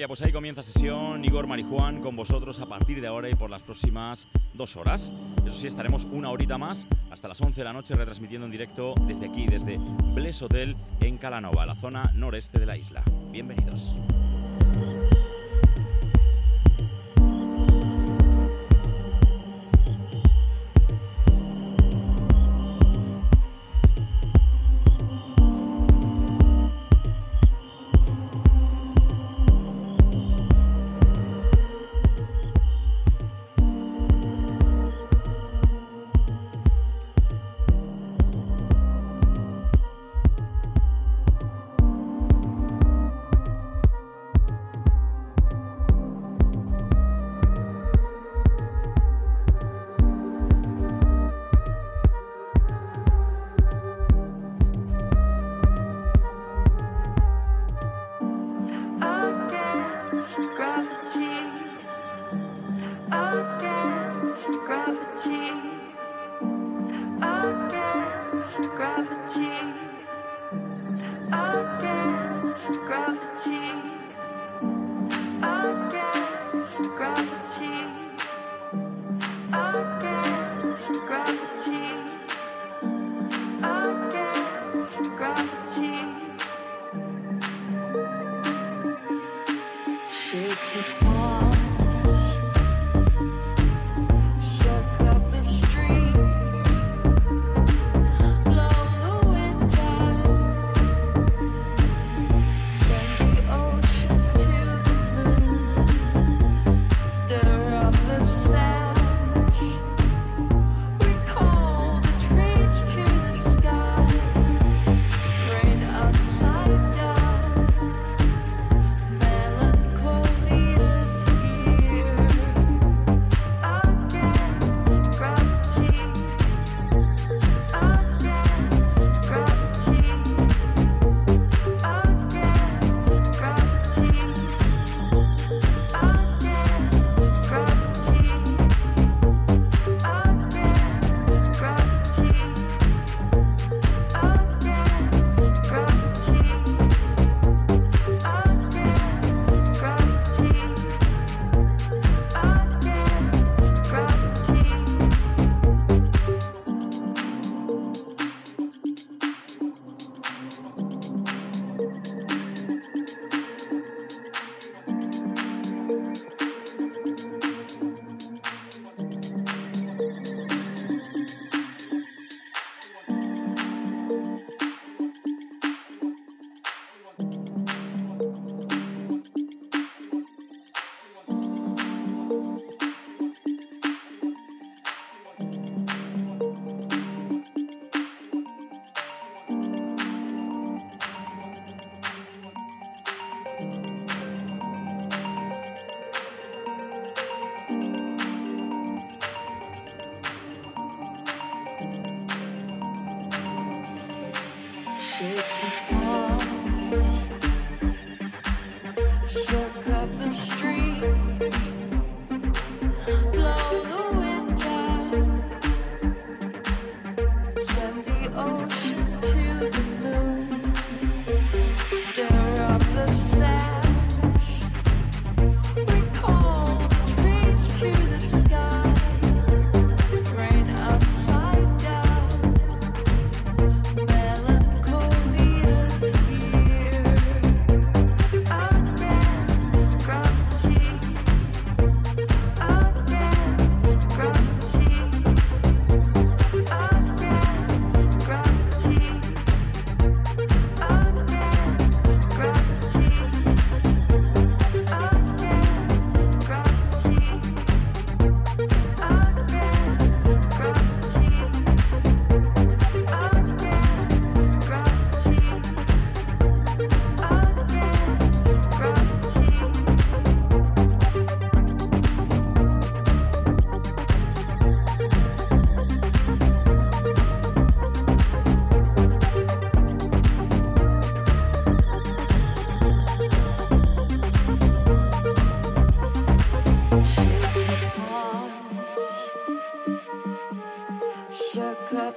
familia, pues ahí comienza sesión Igor Marijuán con vosotros a partir de ahora y por las próximas dos horas. Eso sí, estaremos una horita más hasta las 11 de la noche retransmitiendo en directo desde aquí, desde Bless Hotel en Calanova, la zona noreste de la isla. Bienvenidos.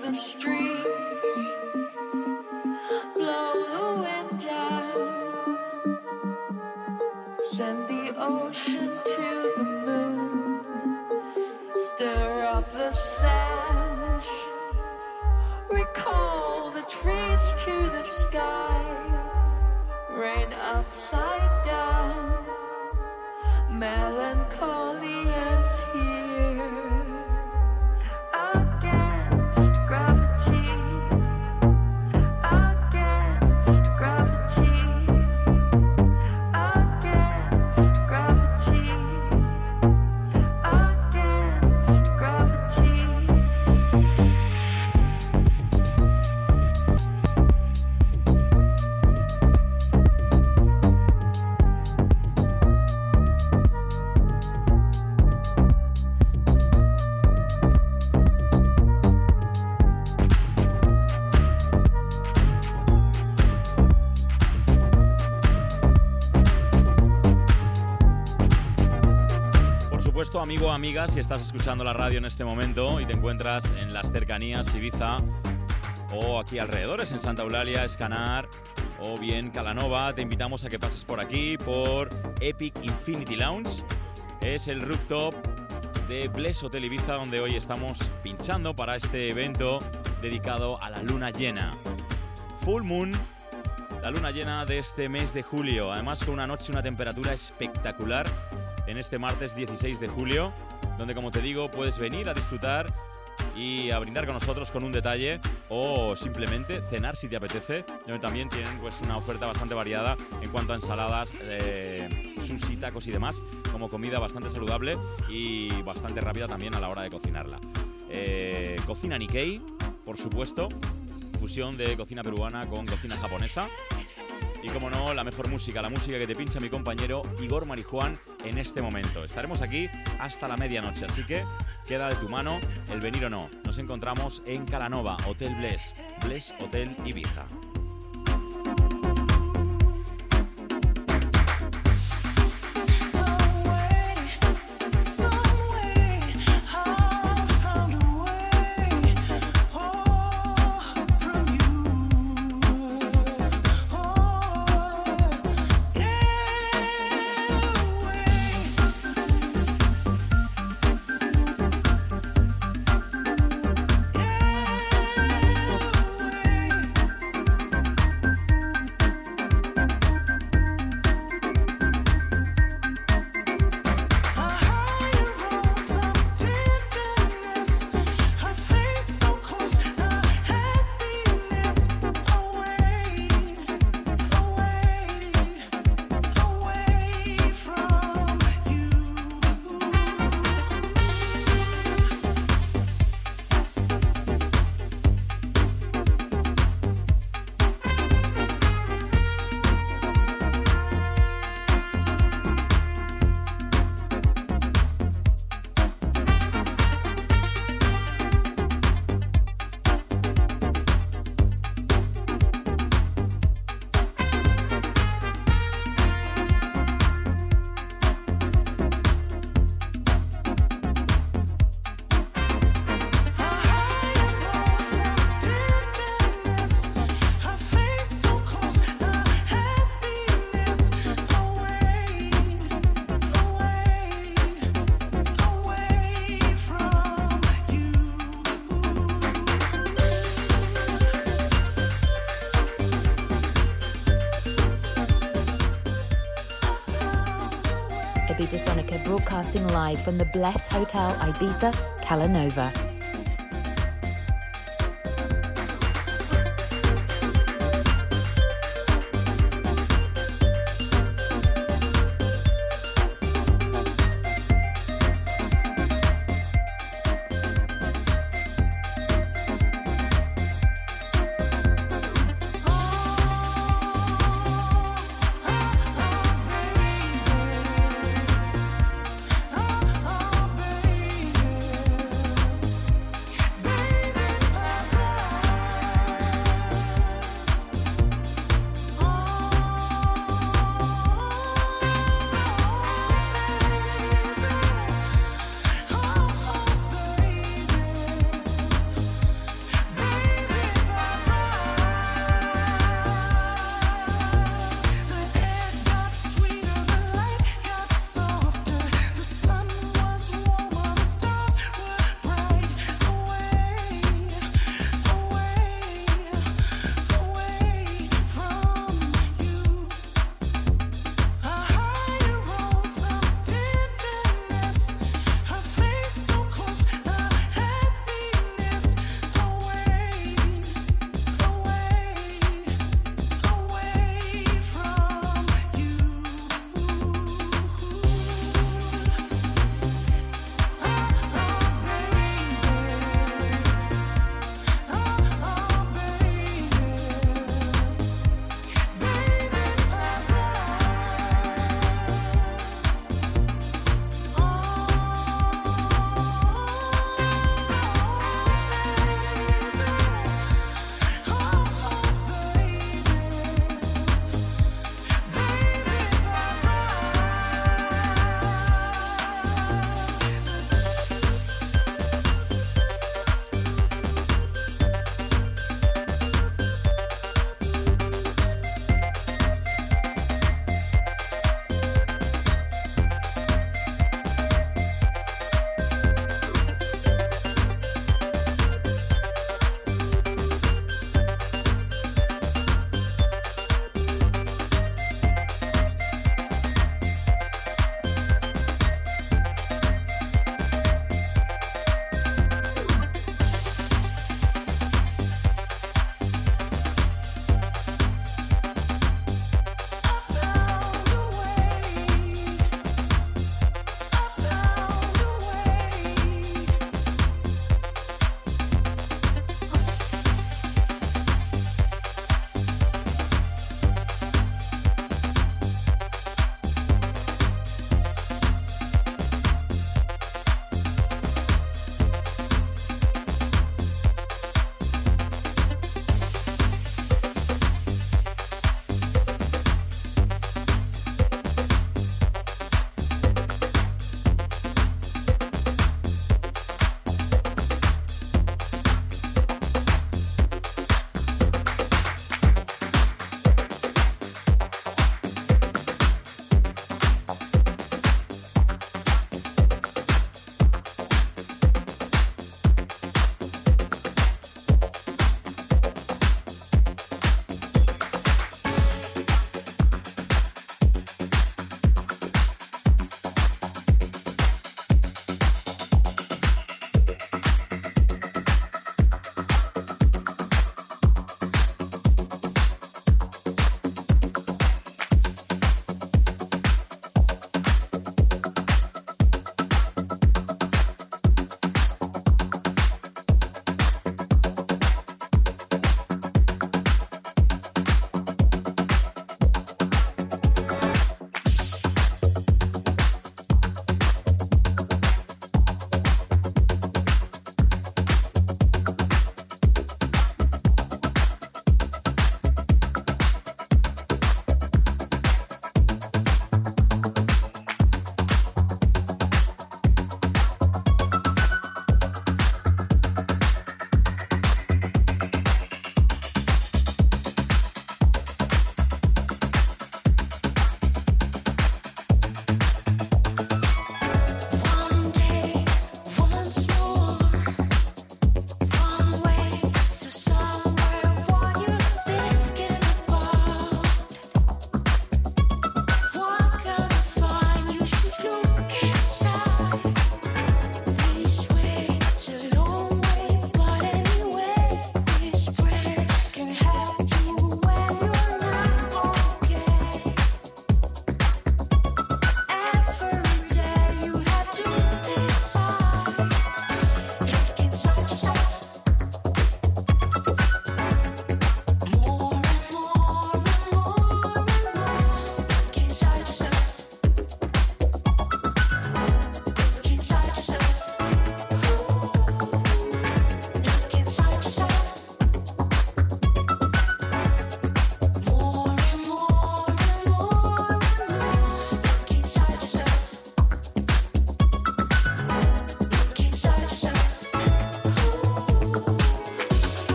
the street. Amigo o amiga, si estás escuchando la radio en este momento y te encuentras en las cercanías Ibiza o aquí alrededores, en Santa Eulalia, Escanar o bien Calanova, te invitamos a que pases por aquí, por Epic Infinity Lounge. Es el rooftop de Bless Hotel Ibiza, donde hoy estamos pinchando para este evento dedicado a la luna llena. Full Moon, la luna llena de este mes de julio. Además, con una noche, una temperatura espectacular en este martes 16 de julio, donde como te digo puedes venir a disfrutar y a brindar con nosotros con un detalle o simplemente cenar si te apetece, donde también tienen pues una oferta bastante variada en cuanto a ensaladas, eh, sushi, tacos y demás, como comida bastante saludable y bastante rápida también a la hora de cocinarla. Eh, cocina Nikkei, por supuesto, fusión de cocina peruana con cocina japonesa y como no, la mejor música, la música que te pincha mi compañero Igor Marijuán en este momento. Estaremos aquí hasta la medianoche, así que queda de tu mano el venir o no. Nos encontramos en Calanova, Hotel Bless, Bless Hotel Ibiza. Live from the Bless Hotel Ibiza, Calanova.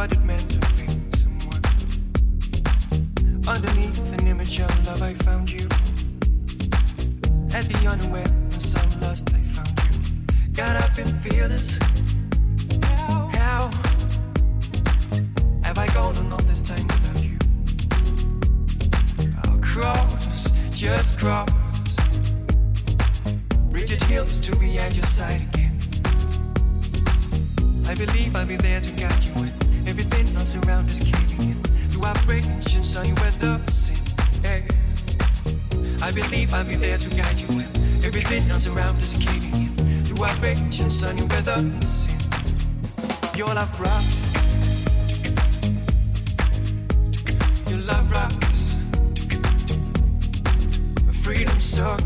What it meant to feel someone. Underneath an image of love, I found you. At the unaware and so lost, I found you. Got up and fearless. How have I gone on all this time without you? I'll cross, just cross. Rigid hills to be at your side again. I believe I'll be there to guide you everything else around is in. Do I break and saw you at? Hey. I believe I'll be there to guide you when everything else around is caving in. Do I break and saw you? Your love rocks. Your love rocks. Freedom song.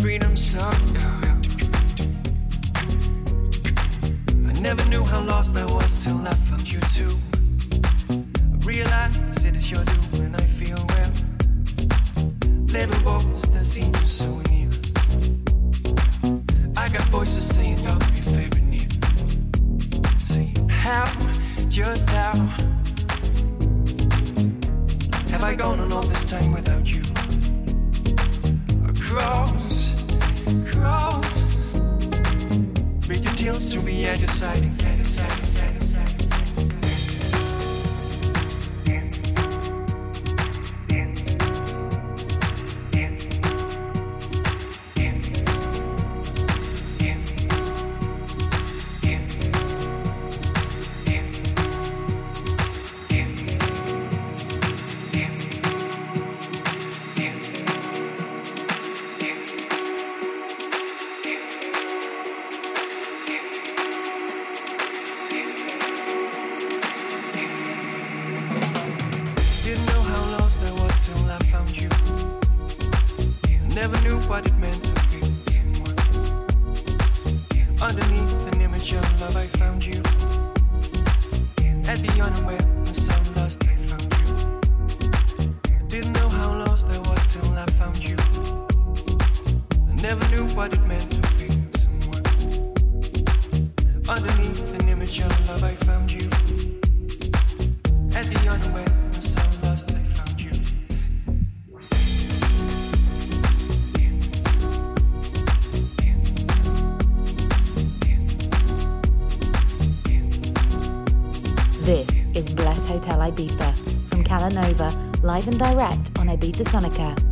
freedom song. Never knew how lost I was till I found you too. I realize it is your and I feel well. Little voice that seem so near. I got voices saying you're my favorite near. See how, just how have I gone on all this time without you? Across To be at your side again. Sonica.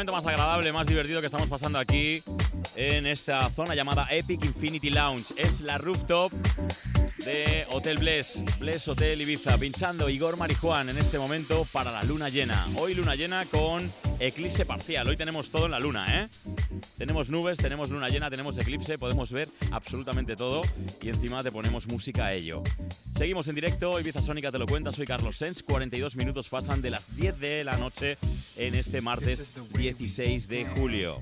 Momento más agradable, más divertido que estamos pasando aquí en esta zona llamada Epic Infinity Lounge. Es la rooftop de Hotel Bless, Bless Hotel Ibiza, pinchando Igor Marijuán en este momento para la luna llena. Hoy luna llena con eclipse parcial. Hoy tenemos todo en la luna, ¿eh? Tenemos nubes, tenemos luna llena, tenemos eclipse, podemos ver absolutamente todo y encima te ponemos música a ello. Seguimos en directo, Ibiza Sónica te lo cuenta, soy Carlos Sens, 42 minutos pasan de las 10 de la noche en este martes 16 de julio.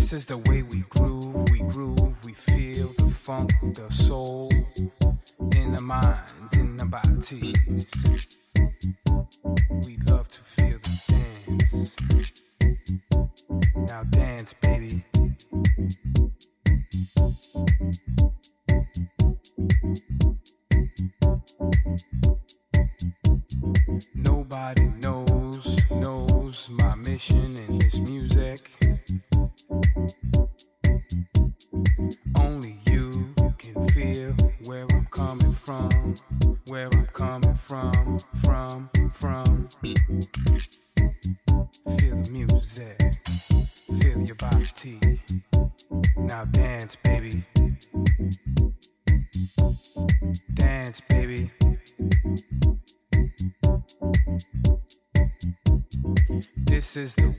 This is the way we groove, we groove, we feel the funk, the soul in the minds, in the bodies. We love to feel the dance. Now dance, baby. Nobody knows, knows my mission in this music. Only you can feel where I'm coming from, where I'm coming from, from, from. Feel the music, feel your body. Now dance, baby. Dance, baby. This is the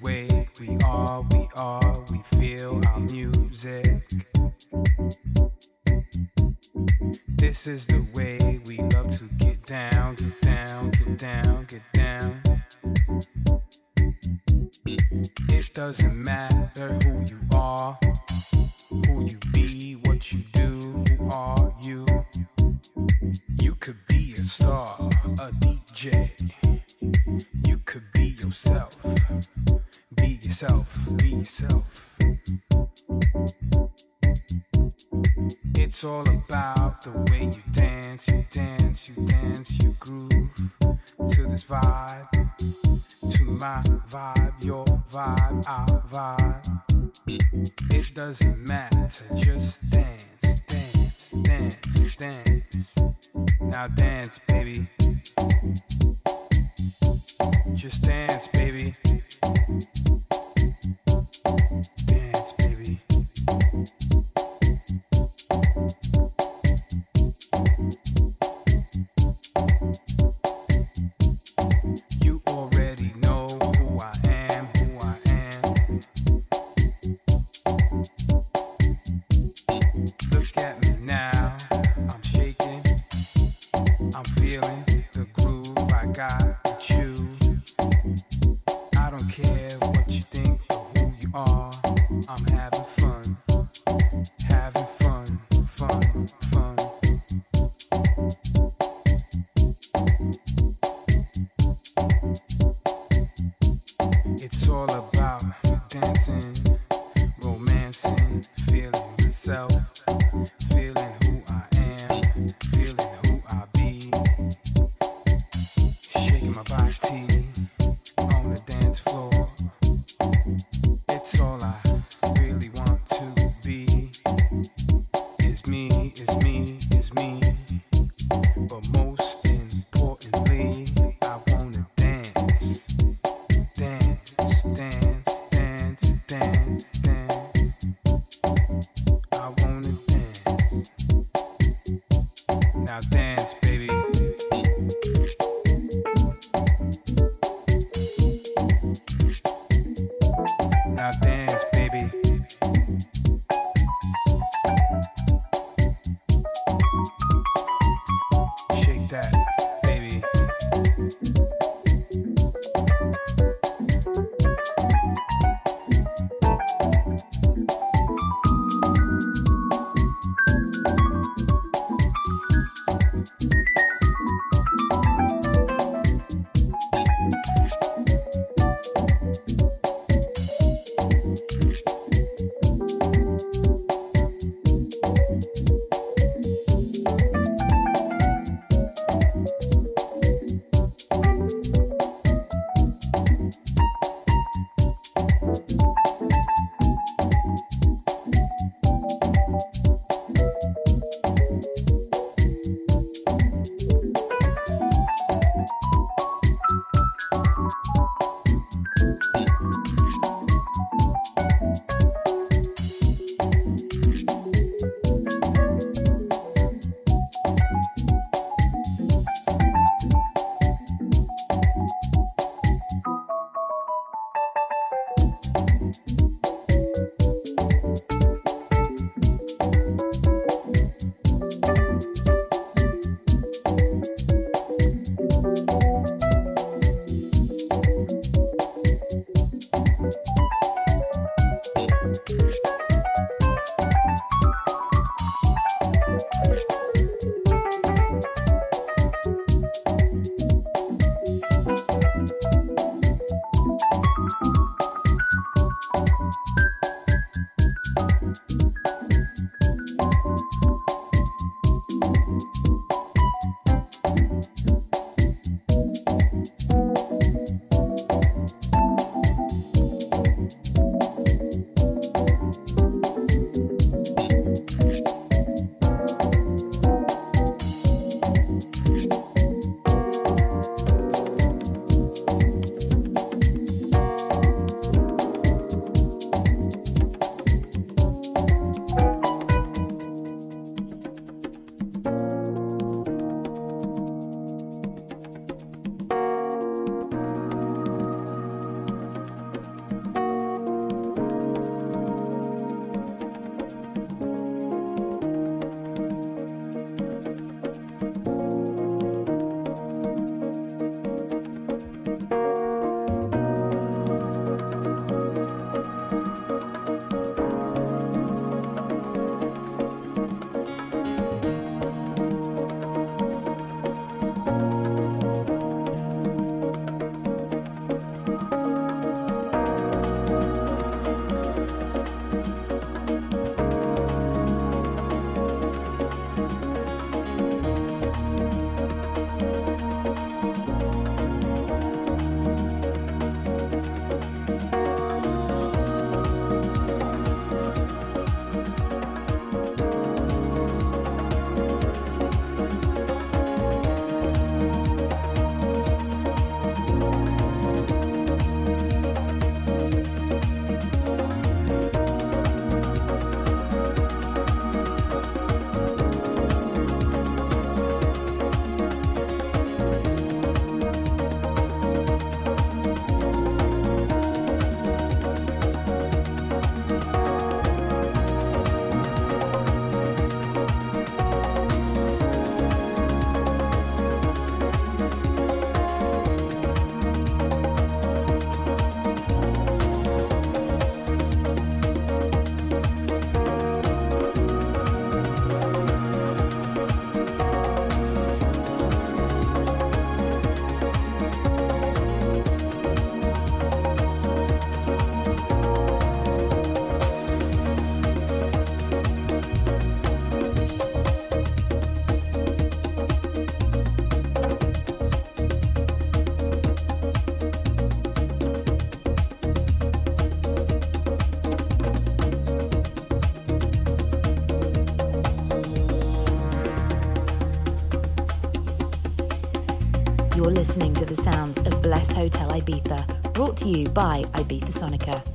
listening to the sounds of Bless Hotel Ibiza, brought to you by Ibiza Sonica.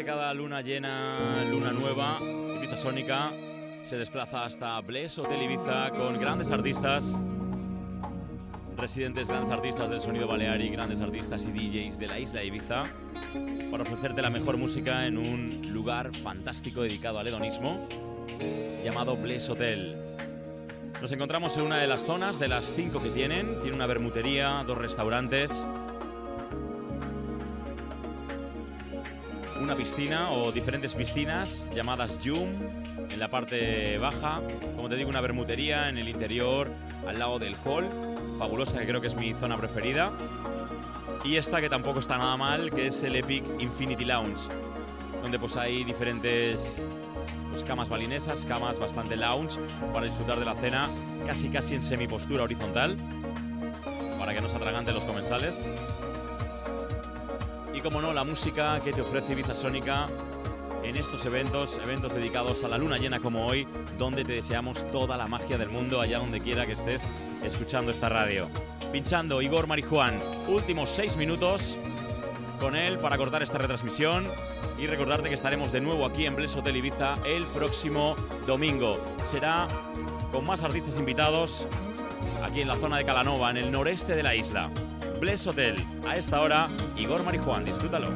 Que cada luna llena, luna nueva, Ibiza Sónica se desplaza hasta Bless Hotel Ibiza con grandes artistas, residentes, grandes artistas del sonido balear y grandes artistas y DJs de la isla Ibiza para ofrecerte la mejor música en un lugar fantástico dedicado al hedonismo llamado Bless Hotel. Nos encontramos en una de las zonas de las cinco que tienen. Tiene una bermutería, dos restaurantes, una piscina o diferentes piscinas llamadas Yum en la parte baja. Como te digo, una bermutería en el interior al lado del hall. Fabulosa, que creo que es mi zona preferida. Y esta que tampoco está nada mal, que es el Epic Infinity Lounge, donde pues hay diferentes pues, camas balinesas, camas bastante lounge para disfrutar de la cena casi casi en semipostura horizontal, para que no se atraganten los comensales. Como no, la música que te ofrece Ibiza Sónica en estos eventos, eventos dedicados a la luna llena como hoy, donde te deseamos toda la magia del mundo allá donde quiera que estés escuchando esta radio. pinchando Igor Marijuán. Últimos seis minutos con él para cortar esta retransmisión y recordarte que estaremos de nuevo aquí en Bless Hotel Ibiza el próximo domingo. Será con más artistas invitados aquí en la zona de Calanova, en el noreste de la isla. Bless Hotel, a esta hora, Igor Marijuán, disfrútalo.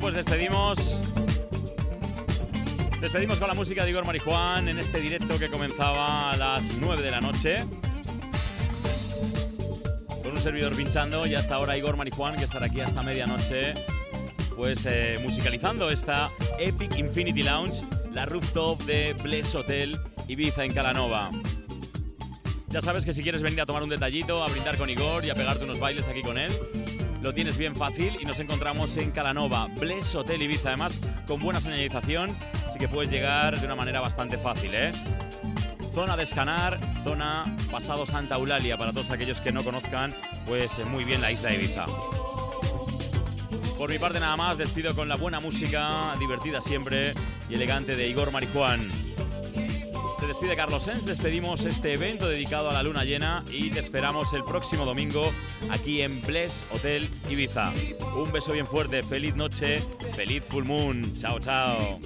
Pues despedimos. Despedimos con la música de Igor Marijuán en este directo que comenzaba a las 9 de la noche. Con un servidor pinchando y hasta ahora Igor Marijuán, que estará aquí hasta medianoche, pues eh, musicalizando esta Epic Infinity Lounge, la rooftop de Bless Hotel Ibiza en Calanova. Ya sabes que si quieres venir a tomar un detallito, a brindar con Igor y a pegarte unos bailes aquí con él, lo tienes bien fácil y nos encontramos en Calanova, Bless Hotel Ibiza, además con buena señalización, así que puedes llegar de una manera bastante fácil, ¿eh? Zona de escanar, zona pasado Santa Eulalia, para todos aquellos que no conozcan, pues eh, muy bien la isla de Ibiza. Por mi parte nada más, despido con la buena música, divertida siempre y elegante de Igor Marijuán. Se despide Carlos Sens, despedimos este evento dedicado a la luna llena y te esperamos el próximo domingo aquí en Bless Hotel Ibiza. Un beso bien fuerte, feliz noche, feliz full moon. Chao, chao.